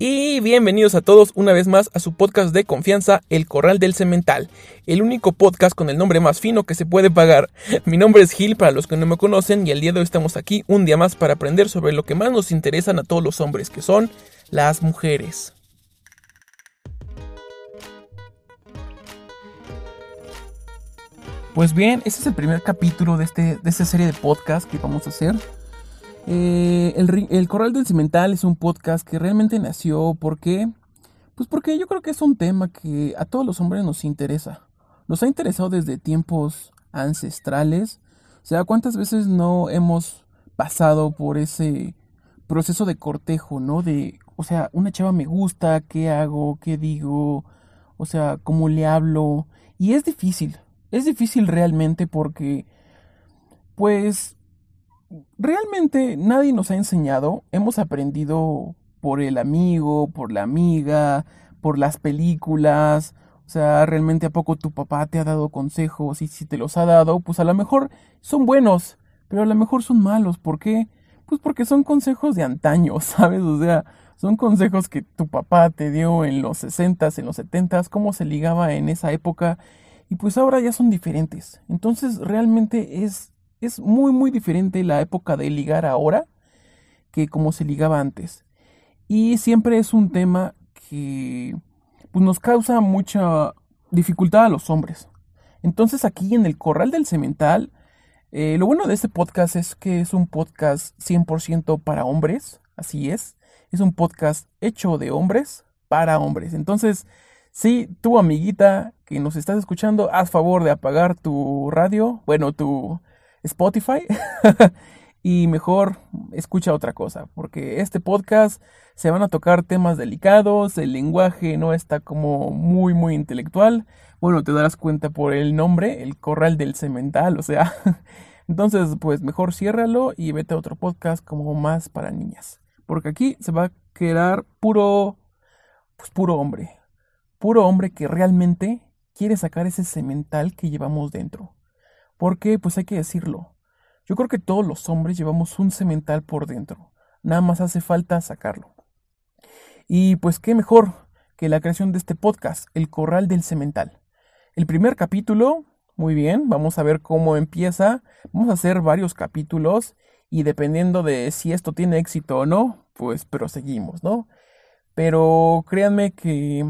Y bienvenidos a todos una vez más a su podcast de confianza, El Corral del Cemental, el único podcast con el nombre más fino que se puede pagar. Mi nombre es Gil para los que no me conocen y el día de hoy estamos aquí un día más para aprender sobre lo que más nos interesan a todos los hombres, que son las mujeres. Pues bien, este es el primer capítulo de, este, de esta serie de podcast que vamos a hacer. Eh, el, Corral del Cimental es un podcast que realmente nació porque, pues porque yo creo que es un tema que a todos los hombres nos interesa. Nos ha interesado desde tiempos ancestrales. O sea, ¿cuántas veces no hemos pasado por ese proceso de cortejo, ¿no? De, o sea, una chava me gusta, ¿qué hago? ¿Qué digo? O sea, ¿cómo le hablo? Y es difícil. Es difícil realmente porque, pues, realmente nadie nos ha enseñado, hemos aprendido por el amigo, por la amiga, por las películas, o sea, realmente a poco tu papá te ha dado consejos y si te los ha dado, pues a lo mejor son buenos, pero a lo mejor son malos, ¿por qué? Pues porque son consejos de antaño, ¿sabes? O sea, son consejos que tu papá te dio en los 60s, en los 70s, cómo se ligaba en esa época y pues ahora ya son diferentes. Entonces realmente es es muy muy diferente la época de ligar ahora que como se ligaba antes. Y siempre es un tema que pues, nos causa mucha dificultad a los hombres. Entonces aquí en el Corral del Cemental, eh, lo bueno de este podcast es que es un podcast 100% para hombres, así es. Es un podcast hecho de hombres para hombres. Entonces, si tu amiguita que nos estás escuchando, haz favor de apagar tu radio, bueno, tu, Spotify y mejor escucha otra cosa, porque este podcast se van a tocar temas delicados, el lenguaje no está como muy muy intelectual. Bueno, te darás cuenta por el nombre, el corral del cemental, o sea, entonces pues mejor ciérralo y vete a otro podcast como más para niñas, porque aquí se va a quedar puro pues puro hombre, puro hombre que realmente quiere sacar ese cemental que llevamos dentro. Porque, pues hay que decirlo, yo creo que todos los hombres llevamos un cemental por dentro, nada más hace falta sacarlo. Y pues qué mejor que la creación de este podcast, El Corral del Cemental. El primer capítulo, muy bien, vamos a ver cómo empieza, vamos a hacer varios capítulos y dependiendo de si esto tiene éxito o no, pues proseguimos, ¿no? Pero créanme que...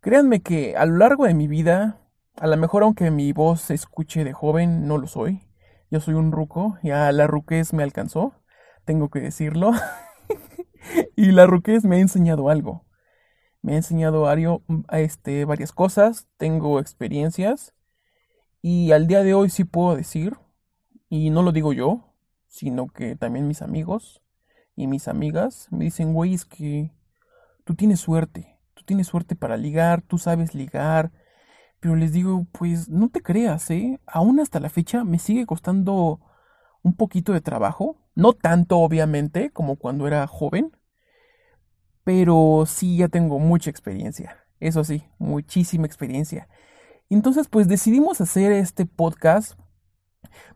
Créanme que a lo largo de mi vida a lo mejor aunque mi voz se escuche de joven, no lo soy. Yo soy un ruco, ya la ruquez me alcanzó, tengo que decirlo. y la ruquez me ha enseñado algo. Me ha enseñado este, varias cosas, tengo experiencias. Y al día de hoy sí puedo decir, y no lo digo yo, sino que también mis amigos y mis amigas me dicen, güey, es que tú tienes suerte, tú tienes suerte para ligar, tú sabes ligar, pero les digo, pues no te creas, ¿eh? Aún hasta la fecha me sigue costando un poquito de trabajo. No tanto, obviamente, como cuando era joven. Pero sí ya tengo mucha experiencia. Eso sí, muchísima experiencia. Entonces, pues decidimos hacer este podcast.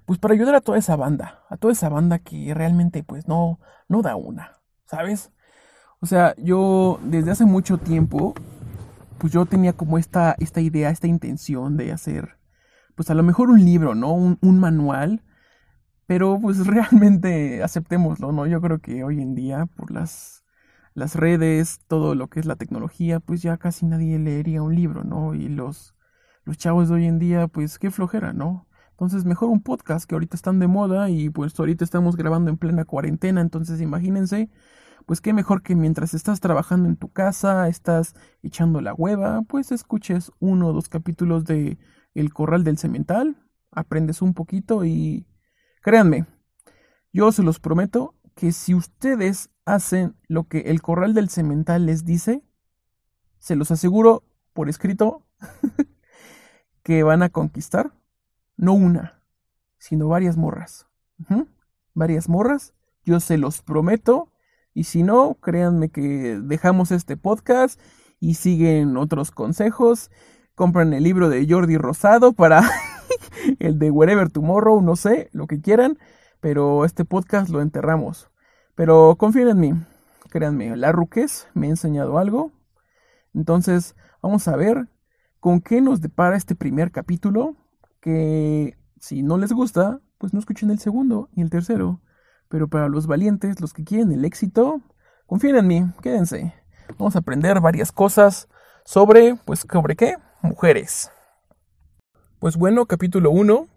Pues para ayudar a toda esa banda. A toda esa banda que realmente, pues no, no da una. ¿Sabes? O sea, yo desde hace mucho tiempo pues yo tenía como esta, esta idea, esta intención de hacer, pues a lo mejor un libro, ¿no? Un, manual, pero pues realmente aceptémoslo, ¿no? Yo creo que hoy en día, por las, las redes, todo lo que es la tecnología, pues ya casi nadie leería un libro, ¿no? Y los, los chavos de hoy en día, pues qué flojera, ¿no? Entonces mejor un podcast que ahorita están de moda y pues ahorita estamos grabando en plena cuarentena, entonces imagínense pues qué mejor que mientras estás trabajando en tu casa, estás echando la hueva, pues escuches uno o dos capítulos de El Corral del Cemental, aprendes un poquito y créanme, yo se los prometo que si ustedes hacen lo que El Corral del Cemental les dice, se los aseguro por escrito que van a conquistar no una, sino varias morras. Varias morras, yo se los prometo y si no, créanme que dejamos este podcast y siguen otros consejos. Compran el libro de Jordi Rosado para el de Wherever Tomorrow, no sé, lo que quieran. Pero este podcast lo enterramos. Pero confíen en mí, créanme, la ruquez me ha enseñado algo. Entonces, vamos a ver con qué nos depara este primer capítulo. Que si no les gusta, pues no escuchen el segundo y el tercero. Pero para los valientes, los que quieren el éxito, confíen en mí, quédense. Vamos a aprender varias cosas sobre, pues, ¿sobre qué? Mujeres. Pues bueno, capítulo 1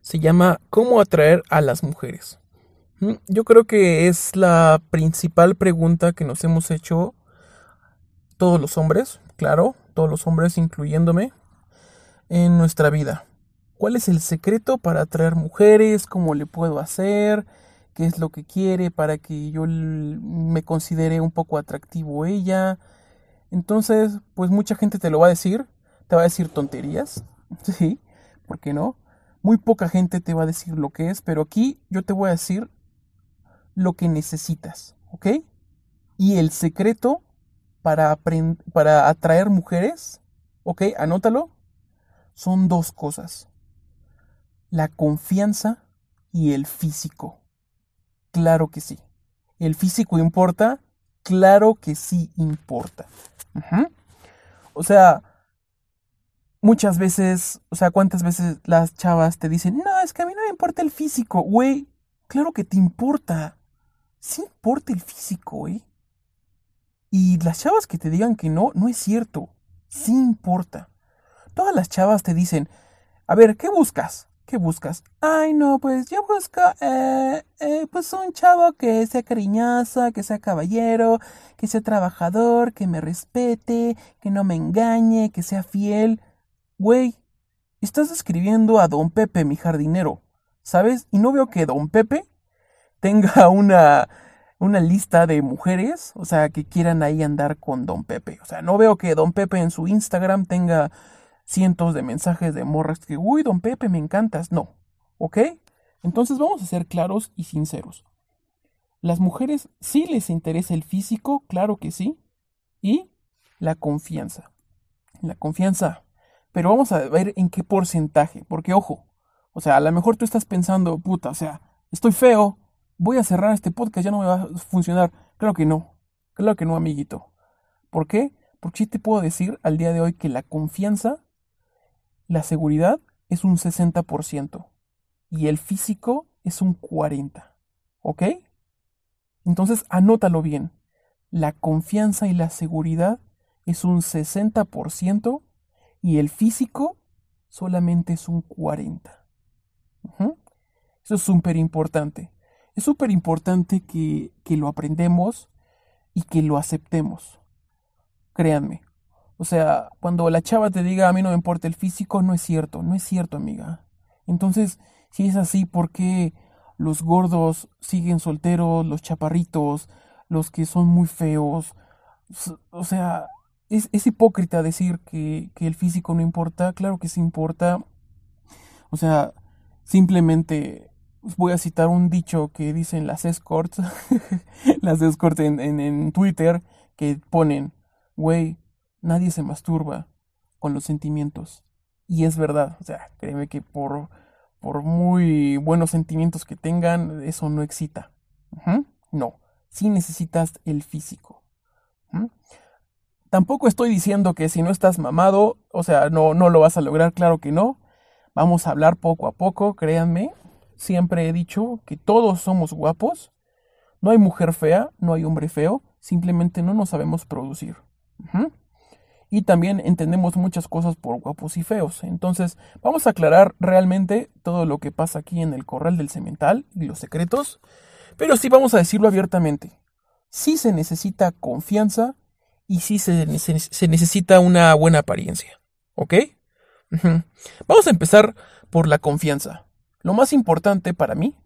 se llama ¿Cómo atraer a las mujeres? Mm, yo creo que es la principal pregunta que nos hemos hecho todos los hombres, claro, todos los hombres incluyéndome, en nuestra vida. ¿Cuál es el secreto para atraer mujeres? ¿Cómo le puedo hacer? ¿Qué es lo que quiere para que yo me considere un poco atractivo ella? Entonces, pues mucha gente te lo va a decir, te va a decir tonterías, sí, ¿por qué no? Muy poca gente te va a decir lo que es, pero aquí yo te voy a decir lo que necesitas, ¿ok? Y el secreto para, para atraer mujeres, ¿ok? Anótalo, son dos cosas. La confianza y el físico. Claro que sí. ¿El físico importa? Claro que sí importa. O sea, muchas veces, o sea, ¿cuántas veces las chavas te dicen, no, es que a mí no me importa el físico? Güey, claro que te importa. Sí importa el físico, güey. Y las chavas que te digan que no, no es cierto. Sí importa. Todas las chavas te dicen, a ver, ¿qué buscas? ¿Qué buscas? Ay, no, pues yo busco, eh, eh, pues un chavo que sea cariñoso, que sea caballero, que sea trabajador, que me respete, que no me engañe, que sea fiel. Güey, estás describiendo a don Pepe, mi jardinero, ¿sabes? Y no veo que don Pepe tenga una, una lista de mujeres, o sea, que quieran ahí andar con don Pepe. O sea, no veo que don Pepe en su Instagram tenga cientos de mensajes de morras que, uy, don Pepe, me encantas. No, ¿ok? Entonces vamos a ser claros y sinceros. Las mujeres sí les interesa el físico, claro que sí, y la confianza. La confianza pero vamos a ver en qué porcentaje, porque ojo, o sea, a lo mejor tú estás pensando, puta, o sea, estoy feo, voy a cerrar este podcast, ya no me va a funcionar. Claro que no, claro que no, amiguito. ¿Por qué? Porque sí te puedo decir al día de hoy que la confianza, la seguridad es un 60% y el físico es un 40%. ¿Ok? Entonces anótalo bien. La confianza y la seguridad es un 60% y el físico solamente es un 40. Eso es súper importante. Es súper importante que, que lo aprendemos y que lo aceptemos. Créanme. O sea, cuando la chava te diga a mí no me importa el físico, no es cierto, no es cierto, amiga. Entonces, si es así, ¿por qué los gordos siguen solteros, los chaparritos, los que son muy feos? O sea, es, hipócrita decir que, el físico no importa. Claro que sí importa. O sea, simplemente voy a citar un dicho que dicen las escorts, las escorts en, en, Twitter, que ponen, güey, nadie se masturba con los sentimientos. Y es verdad, o sea, créeme que por, por muy buenos sentimientos que tengan, eso no excita. No, sí necesitas el físico. Tampoco estoy diciendo que si no estás mamado, o sea, no, no lo vas a lograr, claro que no. Vamos a hablar poco a poco, créanme. Siempre he dicho que todos somos guapos. No hay mujer fea, no hay hombre feo, simplemente no nos sabemos producir. Y también entendemos muchas cosas por guapos y feos. Entonces, vamos a aclarar realmente todo lo que pasa aquí en el corral del cemental y los secretos. Pero sí vamos a decirlo abiertamente. Sí se necesita confianza, y sí se, necesita una buena apariencia. ¿Ok? Vamos a empezar por la confianza. Lo más importante para mí,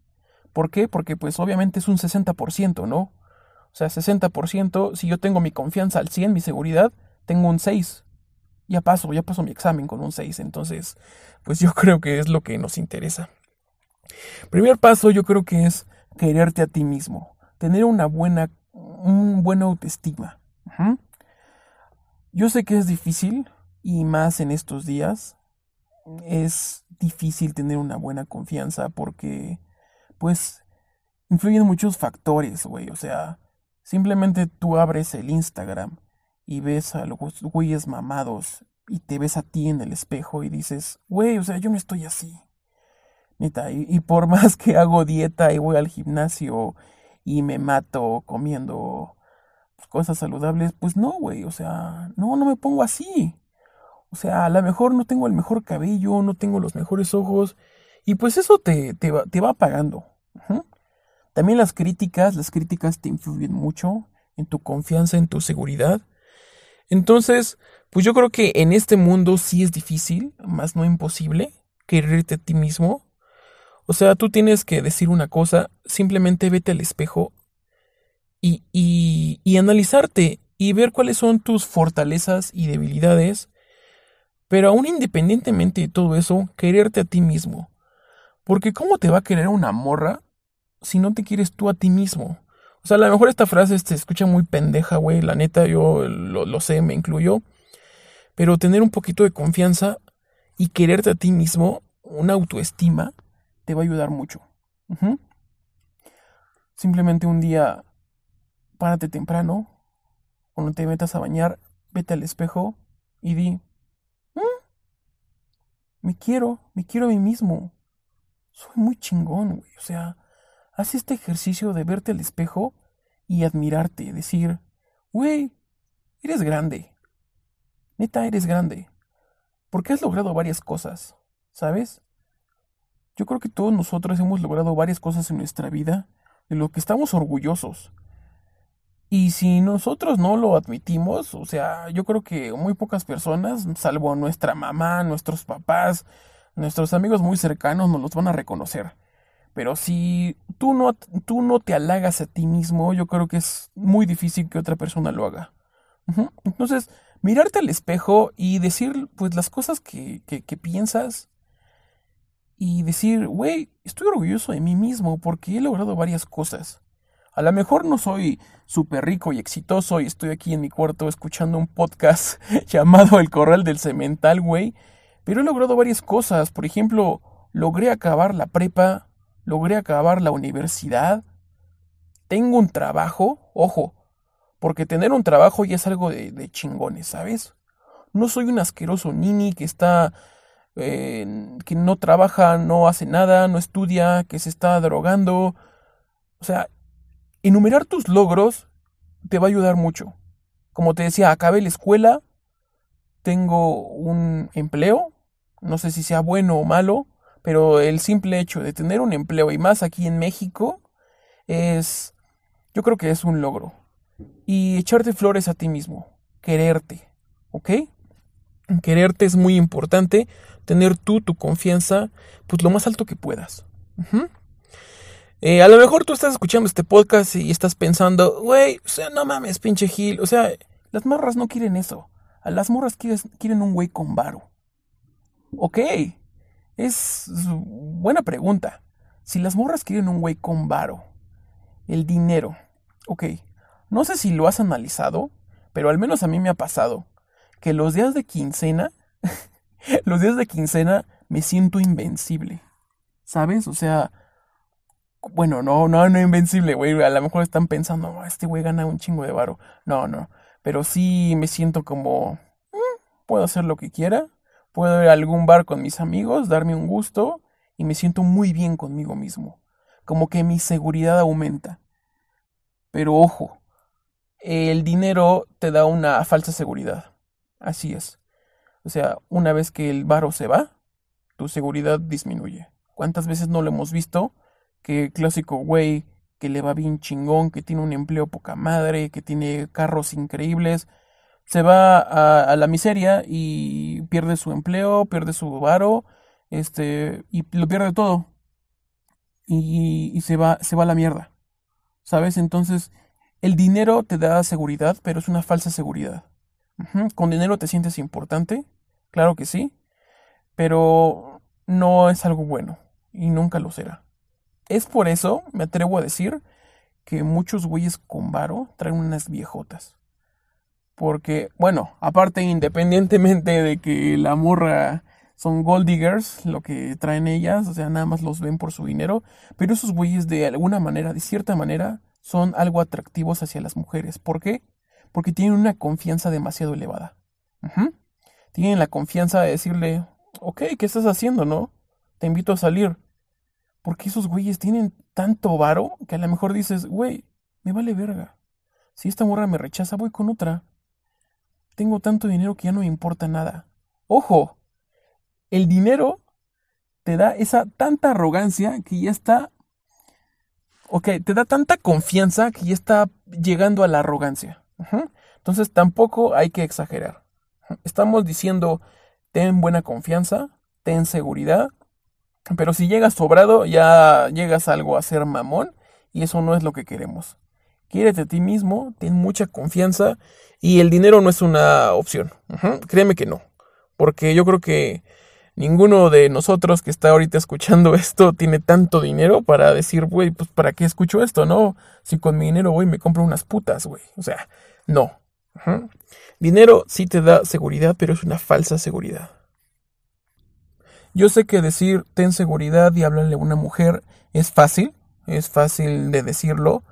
¿por qué? Porque pues obviamente es un 60%, ¿no? O sea, 60%, si yo tengo mi confianza al 100, mi seguridad, tengo un 6. Ya paso, ya paso mi examen con un 6, entonces, pues yo creo que es lo que nos interesa. Primer paso yo creo que es quererte a ti mismo, tener una buena, un buena autoestima. Yo sé que es difícil y más en estos días es difícil tener una buena confianza porque pues influyen muchos factores, güey. O sea, Simplemente tú abres el Instagram y ves a los güeyes mamados y te ves a ti en el espejo y dices, güey, o sea, yo no estoy así. Neta, y, por más que hago dieta y voy al gimnasio y me mato comiendo cosas saludables, pues no, güey, o sea, no, no me pongo así. O sea, a lo mejor no tengo el mejor cabello, no tengo los mejores ojos, y pues eso te, te, va, te va apagando. También las críticas, las críticas te influyen mucho en tu confianza, en tu seguridad. Entonces, pues yo creo que en este mundo sí es difícil, más no imposible, quererte a ti mismo. O sea, tú tienes que decir una cosa, simplemente vete al espejo y, y, y analizarte y ver cuáles son tus fortalezas y debilidades. Pero aún independientemente de todo eso, quererte a ti mismo. Porque ¿cómo te va a querer una morra si no te quieres tú a ti mismo? O sea, a lo mejor esta frase se escucha muy pendeja, güey. La neta, yo lo, sé, me incluyo. Pero tener un poquito de confianza y quererte a ti mismo, una autoestima, te va a ayudar mucho. Simplemente un día, párate temprano, cuando te metas a bañar, vete al espejo y di, mm, me quiero, me quiero a mí mismo soy muy chingón, güey. O sea, haz este ejercicio de verte al espejo y admirarte, decir, güey, eres grande. Neta, eres grande. Porque has logrado varias cosas, ¿sabes? Yo creo que todos nosotros hemos logrado varias cosas en nuestra vida de lo que estamos orgullosos. Y si nosotros no lo admitimos, o sea, yo creo que muy pocas personas, salvo nuestra mamá, nuestros papás, Nuestros amigos muy cercanos nos los van a reconocer. Pero si tú no, tú no te halagas a ti mismo, yo creo que es muy difícil que otra persona lo haga. Entonces, mirarte al espejo y decir pues las cosas que, que, que piensas y decir, güey, estoy orgulloso de mí mismo porque he logrado varias cosas. A lo mejor no soy súper rico y exitoso y estoy aquí en mi cuarto escuchando un podcast llamado El Corral del Cemental, güey. Pero he logrado varias cosas. Por ejemplo, logré acabar la prepa, logré acabar la universidad. Tengo un trabajo, ojo, porque tener un trabajo ya es algo de, chingones, ¿sabes? No soy un asqueroso nini que está... Eh, que no trabaja, no hace nada, no estudia, que se está drogando. O sea, enumerar tus logros te va a ayudar mucho. Como te decía, acabé la escuela, tengo un empleo, no sé si sea bueno o malo, pero el simple hecho de tener un empleo y más aquí en México es, yo creo que es un logro. Y echarte flores a ti mismo, quererte, ¿ok? Quererte es muy importante, tener tú tu confianza, pues lo más alto que puedas. Eh, a lo mejor tú estás escuchando este podcast y estás pensando, güey, o sea, no mames, pinche Gil, o sea, las morras no quieren eso. A las morras quieren un güey con varo. Ok, es buena pregunta. Si las morras quieren un güey con varo, el dinero, ok, no sé si lo has analizado, pero al menos a mí me ha pasado que los días de quincena, los días de quincena me siento invencible. ¿Sabes? O sea, bueno, no, no, no invencible, güey. A lo mejor están pensando, este güey gana un chingo de varo. No, no. Pero sí me siento como, mm, puedo hacer lo que quiera, Puedo ir a algún bar con mis amigos, darme un gusto y me siento muy bien conmigo mismo. Como que mi seguridad aumenta. Pero ojo, el dinero te da una falsa seguridad. Así es. O sea, una vez que el varo se va, tu seguridad disminuye. ¿Cuántas veces no lo hemos visto? Que clásico güey que le va bien chingón, que tiene un empleo poca madre, que tiene carros increíbles, se va a, la miseria y pierde su empleo, pierde su varo, este, y lo pierde todo. Y, se, va, se va a la mierda. ¿Sabes? Entonces, el dinero te da seguridad, pero es una falsa seguridad. Con dinero te sientes importante, claro que sí, pero no es algo bueno y nunca lo será. Es por eso, me atrevo a decir, que muchos güeyes con varo traen unas viejotas. Porque, bueno, aparte, independientemente de que la morra son gold diggers, lo que traen ellas, o sea, nada más los ven por su dinero, pero esos güeyes de alguna manera, de cierta manera, son algo atractivos hacia las mujeres. ¿Por qué? Porque tienen una confianza demasiado elevada. Tienen la confianza de decirle, ok, ¿qué estás haciendo, no? Te invito a salir. Porque esos güeyes tienen tanto varo que a lo mejor dices, güey, me vale verga. Si esta morra me rechaza, voy con otra. Tengo tanto dinero que ya no me importa nada. Ojo, el dinero te da esa tanta arrogancia que ya está... Ok, te da tanta confianza que ya está llegando a la arrogancia. Entonces tampoco hay que exagerar. Estamos diciendo, ten buena confianza, ten seguridad, pero si llegas sobrado, ya llegas algo a ser mamón y eso no es lo que queremos. Quiérete a ti mismo, ten mucha confianza y el dinero no es una opción. Créeme que no. Porque yo creo que ninguno de nosotros que está ahorita escuchando esto tiene tanto dinero para decir, güey, pues ¿para qué escucho esto? No, si con mi dinero voy me compro unas putas, güey. O sea, no. Dinero sí te da seguridad, pero es una falsa seguridad. Yo sé que decir ten seguridad y hablarle a una mujer es fácil, es fácil de decirlo,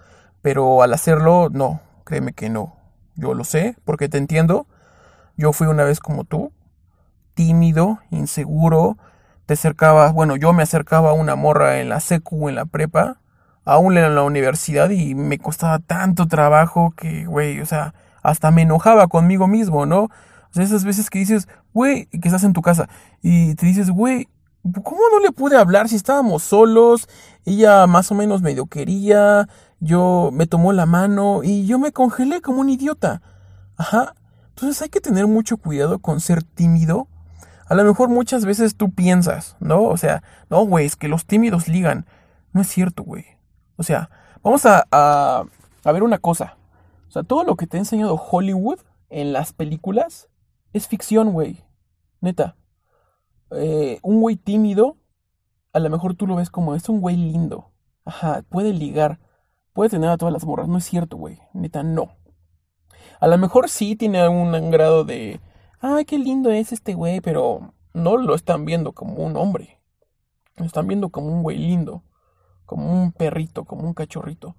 pero al hacerlo, no, créeme que no. Yo lo sé, porque te entiendo. Yo fui una vez como tú, tímido, inseguro, te acercaba, bueno, yo me acercaba a una morra en la secu, en la prepa, aún en la universidad y me costaba tanto trabajo que, güey, o sea, hasta me enojaba conmigo mismo, ¿no? O sea, esas veces que dices, güey, que estás en tu casa y te dices, güey, ¿cómo no le pude hablar si estábamos solos? Ella más o menos medio quería, yo me tomó la mano y yo me congelé como un idiota. Ajá. Entonces hay que tener mucho cuidado con ser tímido. A lo mejor muchas veces tú piensas, ¿no? O sea, no, güey, es que los tímidos ligan. No es cierto, güey. O sea, vamos a, a, a ver una cosa. O sea, todo lo que te ha enseñado Hollywood en las películas es ficción, güey. Neta. Eh, un güey tímido, a lo mejor tú lo ves como es un güey lindo. Ajá, puede ligar. Puede tener a todas las morras. No es cierto, güey. Neta, no. A lo mejor sí tiene un grado de. Ay, qué lindo es este güey, pero no lo están viendo como un hombre. Lo están viendo como un güey lindo. Como un perrito, como un cachorrito.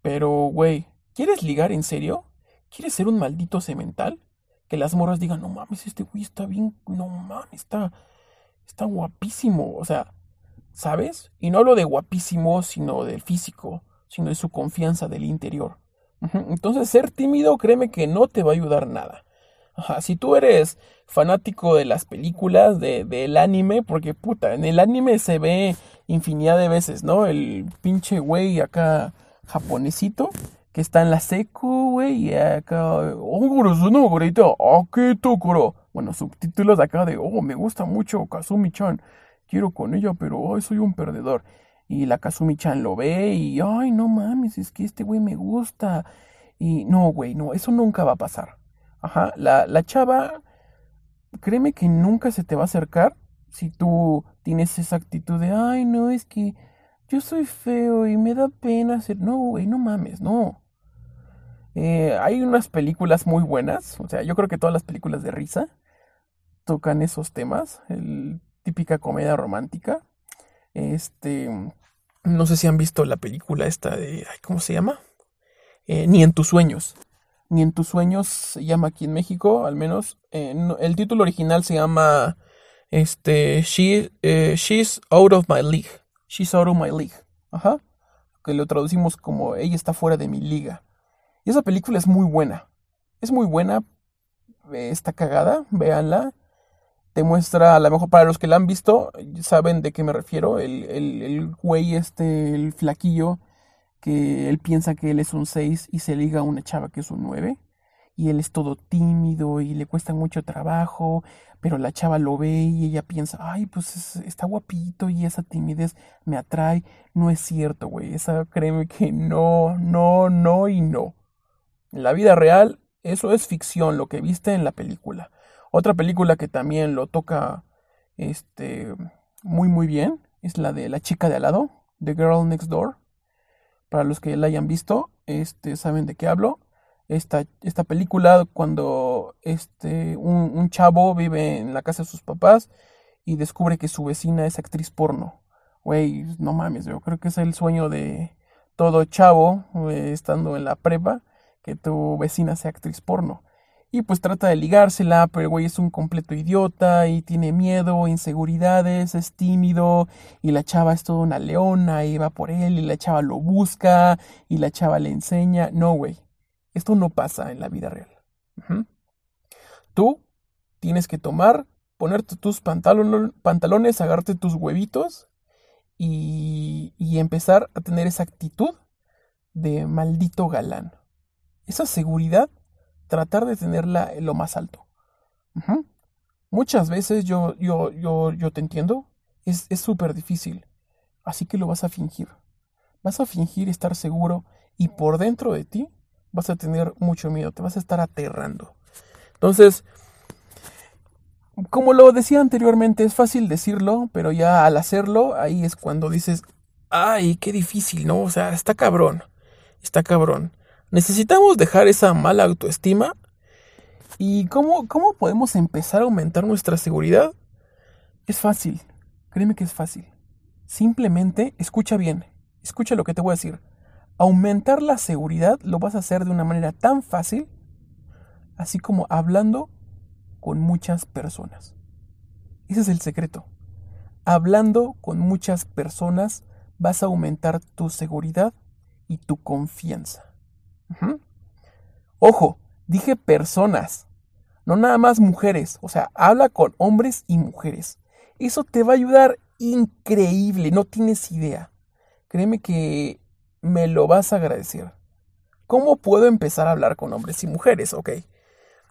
Pero, güey, ¿Quieres ligar en serio? ¿Quieres ser un maldito cemental? Que las morras digan, no mames, este güey está bien, no mames, está, está guapísimo. O sea, ¿sabes? Y no hablo de guapísimo, sino del físico, sino de su confianza del interior. Entonces, ser tímido, créeme que no te va a ayudar nada. si tú eres fanático de las películas, de, del anime, porque puta, en el anime se ve infinidad de veces, ¿no? El pinche güey acá japonesito que está en la secu, güey, y acá, oh, Bueno, subtítulos acá de, oh, me gusta mucho Kazumi-chan, quiero con ella, pero, soy un perdedor. Y la Kazumi-chan lo ve y, ay, no mames, es que este güey me gusta. Y no, güey, no, eso nunca va a pasar. Ajá, la, la chava, créeme que nunca se te va a acercar si tú tienes esa actitud de, ay, no, es que yo soy feo y me da pena hacer. No, güey, no mames, no. Eh, hay unas películas muy buenas. O sea, yo creo que todas las películas de risa tocan esos temas. El, típica comedia romántica. Este. No sé si han visto la película esta de. ¿Cómo se llama? Eh, Ni en tus sueños. Ni en tus sueños se llama aquí en México, al menos. Eh, el título original se llama. Este. She, she's out of my league. She's out of my league. Ajá. Que lo traducimos como ella está fuera de mi liga. Y esa película es muy buena. Es muy buena. Eh, está cagada. Véanla. Te muestra, a lo mejor para los que la han visto, saben de qué me refiero. El, el, el güey este, el flaquillo, que él piensa que él es un 6 y se liga a una chava que es un 9 y él es todo tímido y le cuesta mucho trabajo, pero la chava lo ve y ella piensa, ay, pues está guapito y esa timidez me atrae. No es cierto, güey, esa créeme que no, no, no y no. En la vida real, eso es ficción, lo que viste en la película. Otra película que también lo toca este, muy, muy bien es la de La chica de al lado, The Girl Next Door. Para los que la hayan visto, este, saben de qué hablo esta, esta película cuando este, un, chavo vive en la casa de sus papás y descubre que su vecina es actriz porno. Güey, no mames, yo creo que es el sueño de todo chavo, eh, estando en la prepa, que tu vecina sea actriz porno. Y pues trata de ligársela, pero el güey es un completo idiota y tiene miedo, inseguridades, es tímido y la chava es toda una leona y va por él y la chava lo busca y la chava le enseña. No, güey, esto no pasa en la vida real. Tú tienes que tomar, ponerte tus pantalones, agarrarte tus huevitos y, y empezar a tener esa actitud de maldito galán. Esa seguridad tratar de tenerla en lo más alto. Muchas veces yo, yo, yo, yo te entiendo, es súper difícil, así que lo vas a fingir. Vas a fingir estar seguro y por dentro de ti vas a tener mucho miedo, te vas a estar aterrando. Entonces, como lo decía anteriormente, es fácil decirlo, pero ya al hacerlo, ahí es cuando dices, ay, qué difícil, ¿no? O sea, está cabrón, está cabrón. Necesitamos dejar esa mala autoestima. ¿Y cómo, cómo podemos empezar a aumentar nuestra seguridad? Es fácil, créeme que es fácil. Simplemente escucha bien, escucha lo que te voy a decir. Aumentar la seguridad lo vas a hacer de una manera tan fácil, así como hablando con muchas personas. Ese es el secreto. Hablando con muchas personas vas a aumentar tu seguridad y tu confianza. Ojo, dije personas, no nada más mujeres, o sea, habla con hombres y mujeres. Eso te va a ayudar increíble, no tienes idea. Créeme que me lo vas a agradecer. ¿Cómo puedo empezar a hablar con hombres y mujeres? Ok.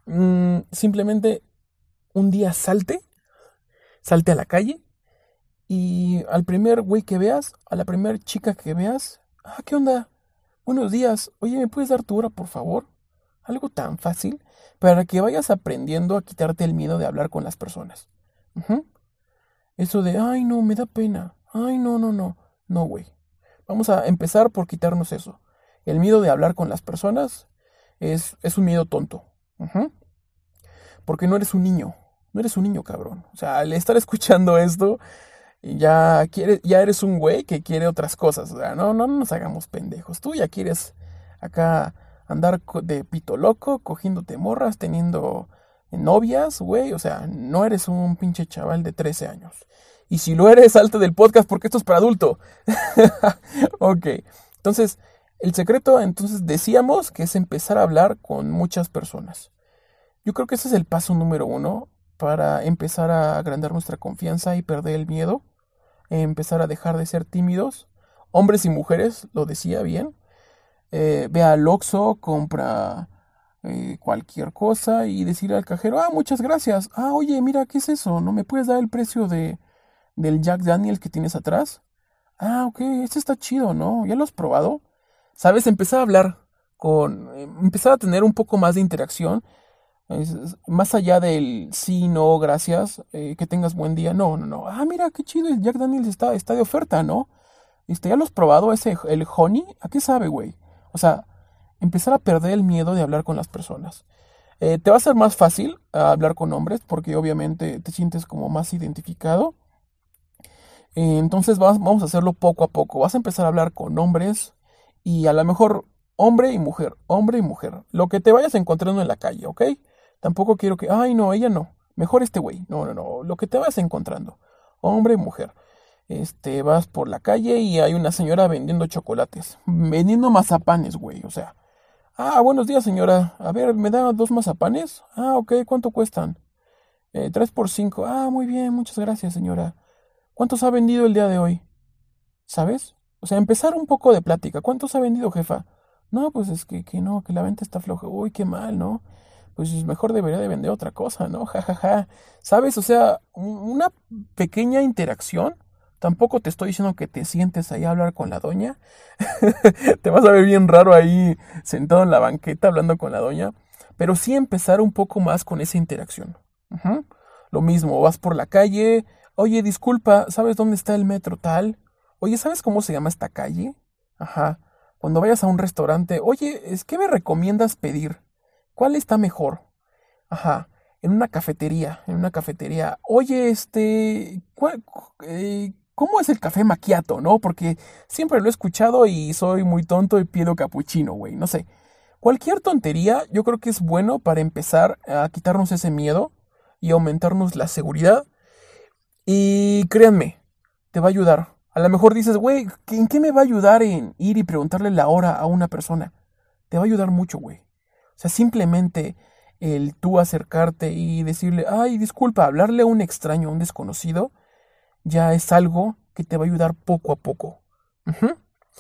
Mm, simplemente un día salte, salte a la calle y al primer güey que veas, a la primera chica que veas, ah, ¿qué onda? Buenos días, oye, ¿me puedes dar tu hora, por favor? Algo tan fácil para que vayas aprendiendo a quitarte el miedo de hablar con las personas. Eso de, ay, no, me da pena. Ay, no, no, no. No, güey. Vamos a empezar por quitarnos eso. El miedo de hablar con las personas es, es un miedo tonto. Porque no eres un niño. No eres un niño, cabrón. O sea, al estar escuchando esto, ya, quiere, ya eres un güey que quiere otras cosas. no, no, no nos hagamos pendejos. Tú ya quieres acá andar de pito loco, cogiéndote morras, teniendo novias, güey. O sea, no eres un pinche chaval de 13 años. Y si lo eres, salte del podcast porque esto es para adulto. ok. Entonces, el secreto, entonces decíamos que es empezar a hablar con muchas personas. Yo creo que ese es el paso número uno para empezar a agrandar nuestra confianza y perder el miedo, empezar a dejar de ser tímidos, hombres y mujeres, lo decía bien, eh, ve al Oxxo, compra eh, cualquier cosa y decir al cajero, ah, muchas gracias, ah, oye, mira, ¿qué es eso? ¿No me puedes dar el precio de, del Jack Daniel que tienes atrás? Ah, ok, este está chido, ¿no? ¿Ya lo has probado? ¿Sabes? Empezar a hablar con, eh, empezar a tener un poco más de interacción más allá del sí, no, gracias, eh, que tengas buen día. No, no, no. Ah, mira, qué chido, el Jack Daniels está, está de oferta, ¿no? Este, ¿Ya lo has probado ese, el honey? ¿A qué sabe, güey? O sea, empezar a perder el miedo de hablar con las personas. Eh, te va a ser más fácil hablar con hombres porque obviamente te sientes como más identificado. Eh, entonces vamos a hacerlo poco a poco. Vas a empezar a hablar con hombres y a lo mejor hombre y mujer, hombre y mujer. Lo que te vayas encontrando en la calle, ¿ok? Tampoco quiero que, ay, no, ella no. Mejor este güey. No, no, no. Lo que te vas encontrando. Hombre, mujer. Este, vas por la calle y hay una señora vendiendo chocolates. Vendiendo mazapanes, güey. O sea. Ah, buenos días, señora. A ver, ¿me da dos mazapanes? Ah, ok. ¿Cuánto cuestan? Eh, tres por cinco. Ah, muy bien. Muchas gracias, señora. ¿Cuántos ha vendido el día de hoy? ¿Sabes? O sea, empezar un poco de plática. ¿Cuántos ha vendido, jefa? No, pues es que, que no, que la venta está floja. Uy, qué mal, ¿no? Pues mejor debería de vender otra cosa, ¿no? Ja, ja, ja. ¿Sabes? O sea, una pequeña interacción. Tampoco te estoy diciendo que te sientes ahí a hablar con la doña. te vas a ver bien raro ahí sentado en la banqueta hablando con la doña. Pero sí empezar un poco más con esa interacción. Lo mismo, vas por la calle. Oye, disculpa, ¿sabes dónde está el metro tal? Oye, ¿sabes cómo se llama esta calle? Ajá. Cuando vayas a un restaurante, oye, ¿es que me recomiendas pedir? ¿Cuál está mejor? Ajá, en una cafetería, en una cafetería. Oye, este, eh, ¿cómo es el café maquiato, no? Porque siempre lo he escuchado y soy muy tonto y pido capuchino, güey, no sé. Cualquier tontería yo creo que es bueno para empezar a quitarnos ese miedo y aumentarnos la seguridad. Y créanme, te va a ayudar. A lo mejor dices, güey, ¿en qué me va a ayudar en ir y preguntarle la hora a una persona? Te va a ayudar mucho, güey. O sea, simplemente el tú acercarte y decirle, ay, disculpa, hablarle a un extraño, a un desconocido, ya es algo que te va a ayudar poco a poco.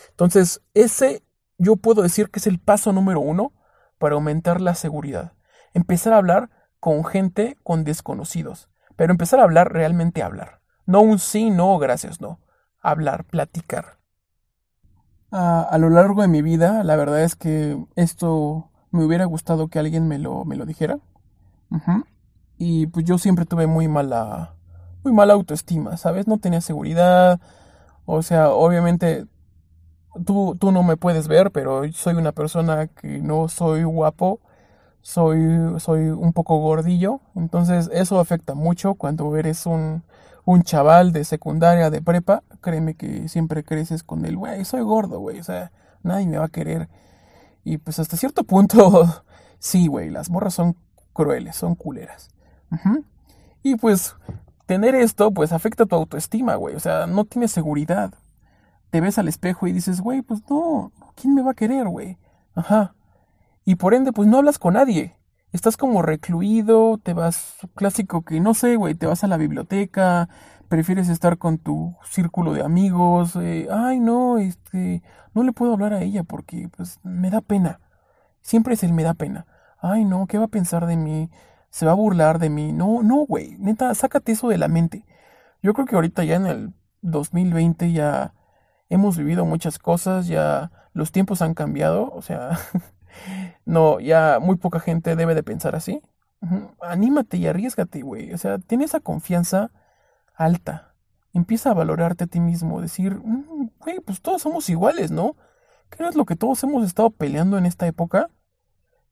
Entonces, ese yo puedo decir que es el paso número uno para aumentar la seguridad. Empezar a hablar con gente, con desconocidos. Pero empezar a hablar, realmente hablar. No un sí, no, gracias, no. Hablar, platicar. A, lo largo de mi vida, la verdad es que esto me hubiera gustado que alguien me lo, me lo dijera. Y pues yo siempre tuve muy mala, muy mala autoestima, ¿sabes? No tenía seguridad. O sea, obviamente tú, tú no me puedes ver, pero soy una persona que no soy guapo, soy, soy un poco gordillo, entonces eso afecta mucho cuando eres un, un chaval de secundaria, de prepa, créeme que siempre creces con el, güey, soy gordo, güey, o sea, nadie me va a querer. Y pues hasta cierto punto, sí, güey, las morras son crueles, son culeras. Y pues tener esto, pues afecta tu autoestima, güey, o sea, no tienes seguridad te ves al espejo y dices, güey, pues no, ¿quién me va a querer, güey? Ajá. Y por ende, pues no hablas con nadie. Estás como recluido, te vas, clásico que no sé, güey, te vas a la biblioteca, prefieres estar con tu círculo de amigos, eh, ay, no, este, no le puedo hablar a ella porque, pues, me da pena. Siempre es el me da pena. Ay, no, ¿qué va a pensar de mí? Se va a burlar de mí. No, no, güey, neta, sácate eso de la mente. Yo creo que ahorita ya en el 2020 ya hemos vivido muchas cosas, ya los tiempos han cambiado, o sea, no, ya muy poca gente debe de pensar así. Anímate y arriesgate, güey. O sea, tiene esa confianza alta. Empieza a valorarte a ti mismo, decir, mm, güey, pues todos somos iguales, ¿no? ¿Qué es lo que todos hemos estado peleando en esta época?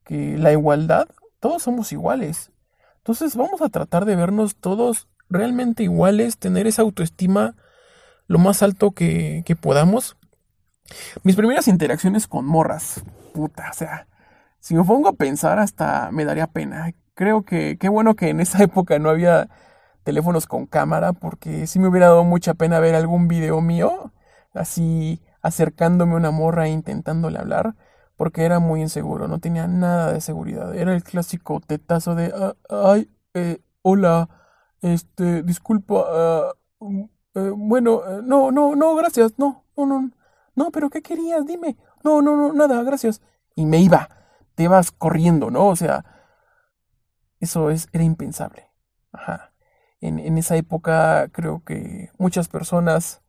Que la igualdad, todos somos iguales. Entonces vamos a tratar de vernos todos realmente iguales, tener esa autoestima lo más alto que, podamos. Mis primeras interacciones con morras, puta, o sea, si me pongo a pensar hasta me daría pena. Creo que qué bueno que en esa época no había teléfonos con cámara, porque sí me hubiera dado mucha pena ver algún video mío, así acercándome a una morra e intentándole hablar, porque era muy inseguro, no tenía nada de seguridad. Era el clásico tetazo de, ah, ay, eh, hola, este, disculpa, ah, eh, bueno, eh, no, no, no, gracias, no, no, no, no, pero ¿qué querías? Dime, no, no, no, nada, gracias. Y me iba, te vas corriendo, ¿no? O sea, eso es, era impensable. Ajá. En, esa época creo que muchas personas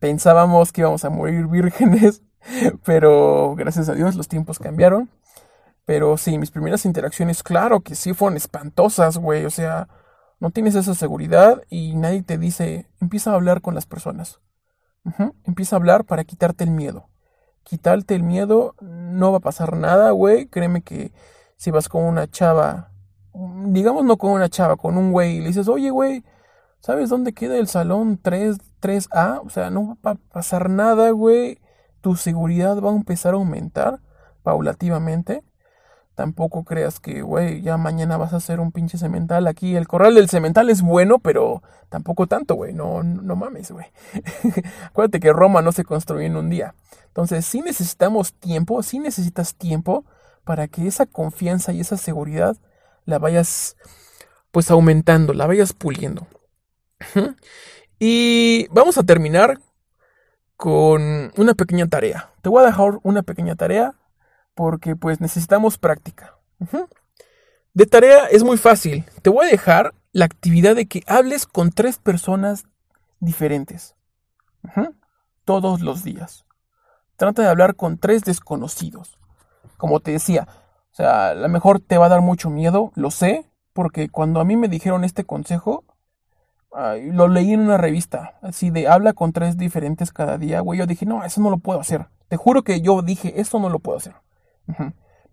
pensábamos que íbamos a morir vírgenes, pero gracias a Dios los tiempos cambiaron. Pero sí, mis primeras interacciones, claro que sí fueron espantosas, güey. O sea, no tienes esa seguridad y nadie te dice, empieza a hablar con las personas. Empieza a hablar para quitarte el miedo. Quitarte el miedo, no va a pasar nada, güey. Créeme que si vas con una chava, digamos no con una chava, con un güey, y le dices, oye, güey, ¿sabes dónde queda el salón 3, 3A? O sea, no va a pasar nada, güey. Tu seguridad va a empezar a aumentar paulativamente. Tampoco creas que, güey, ya mañana vas a hacer un pinche cemental aquí. El corral del cemental es bueno, pero tampoco tanto, güey. No, no mames, güey. Acuérdate que Roma no se construyó en un día. Entonces, sí necesitamos tiempo, sí necesitas tiempo para que esa confianza y esa seguridad la vayas, pues, aumentando, la vayas puliendo. y vamos a terminar con una pequeña tarea. Te voy a dejar una pequeña tarea porque pues necesitamos práctica. De tarea es muy fácil. Te voy a dejar la actividad de que hables con tres personas diferentes. Todos los días. Trata de hablar con tres desconocidos. Como te decía, o sea, a lo mejor te va a dar mucho miedo, lo sé, porque cuando a mí me dijeron este consejo, lo leí en una revista, así de habla con tres diferentes cada día, güey, yo dije, no, eso no lo puedo hacer. Te juro que yo dije, eso no lo puedo hacer.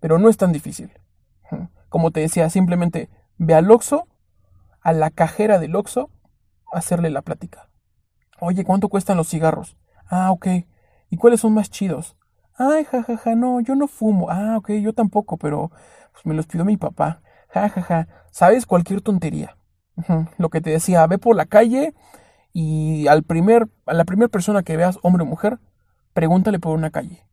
Pero no es tan difícil. Como te decía, simplemente ve al Oxxo, a la cajera del Oxxo, hacerle la plática. Oye, ¿cuánto cuestan los cigarros? Ah, ok. ¿Y cuáles son más chidos? Ay, jajaja, no, yo no fumo. Ah, ok, yo tampoco, pero pues me los pidió mi papá. Jajaja, ¿sabes? Cualquier tontería. Lo que te decía, ve por la calle y al primer, a la primera persona que veas, hombre o mujer, pregúntale por una calle.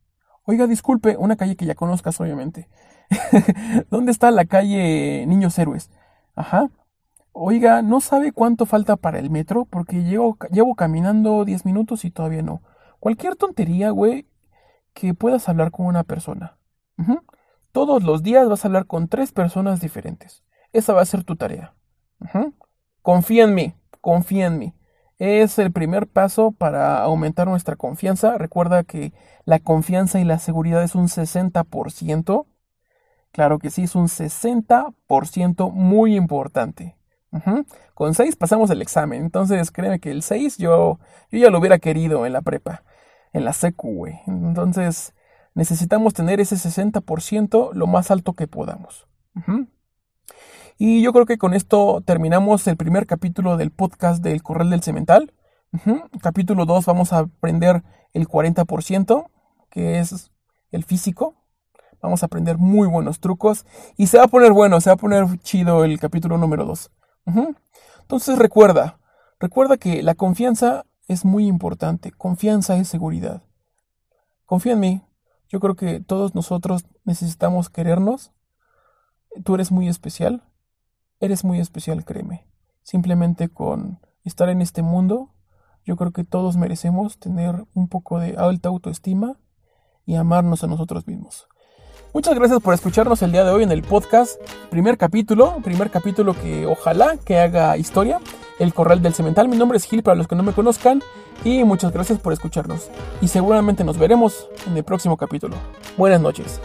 Oiga, disculpe, una calle que ya conozcas, obviamente. ¿Dónde está la calle Niños Héroes? Ajá. Oiga, ¿no sabe cuánto falta para el metro? Porque llevo, llevo caminando 10 minutos y todavía no. Cualquier tontería, güey, que puedas hablar con una persona. Todos los días vas a hablar con tres personas diferentes. Esa va a ser tu tarea. Confía en mí, confía en mí. Es el primer paso para aumentar nuestra confianza. Recuerda que la confianza y la seguridad es un 60%. Claro que sí, es un 60% muy importante. Con 6 pasamos el examen. Entonces, créeme que el 6 yo, yo ya lo hubiera querido en la prepa en la secu, güey. Entonces, necesitamos tener ese 60% lo más alto que podamos. Y yo creo que con esto terminamos el primer capítulo del podcast del Correl del Cemental. Capítulo 2 vamos a aprender el 40%, que es el físico. Vamos a aprender muy buenos trucos. Y se va a poner bueno, se va a poner chido el capítulo número 2. Entonces recuerda, recuerda que la confianza es muy importante. Confianza es seguridad. Confía en mí. Yo creo que todos nosotros necesitamos querernos. Tú eres muy especial. Eres muy especial, créeme. Simplemente con estar en este mundo, yo creo que todos merecemos tener un poco de alta autoestima y amarnos a nosotros mismos. Muchas gracias por escucharnos el día de hoy en el podcast. Primer capítulo, primer capítulo que ojalá que haga historia. El Corral del Cemental. Mi nombre es Gil para los que no me conozcan. Y muchas gracias por escucharnos. Y seguramente nos veremos en el próximo capítulo. Buenas noches.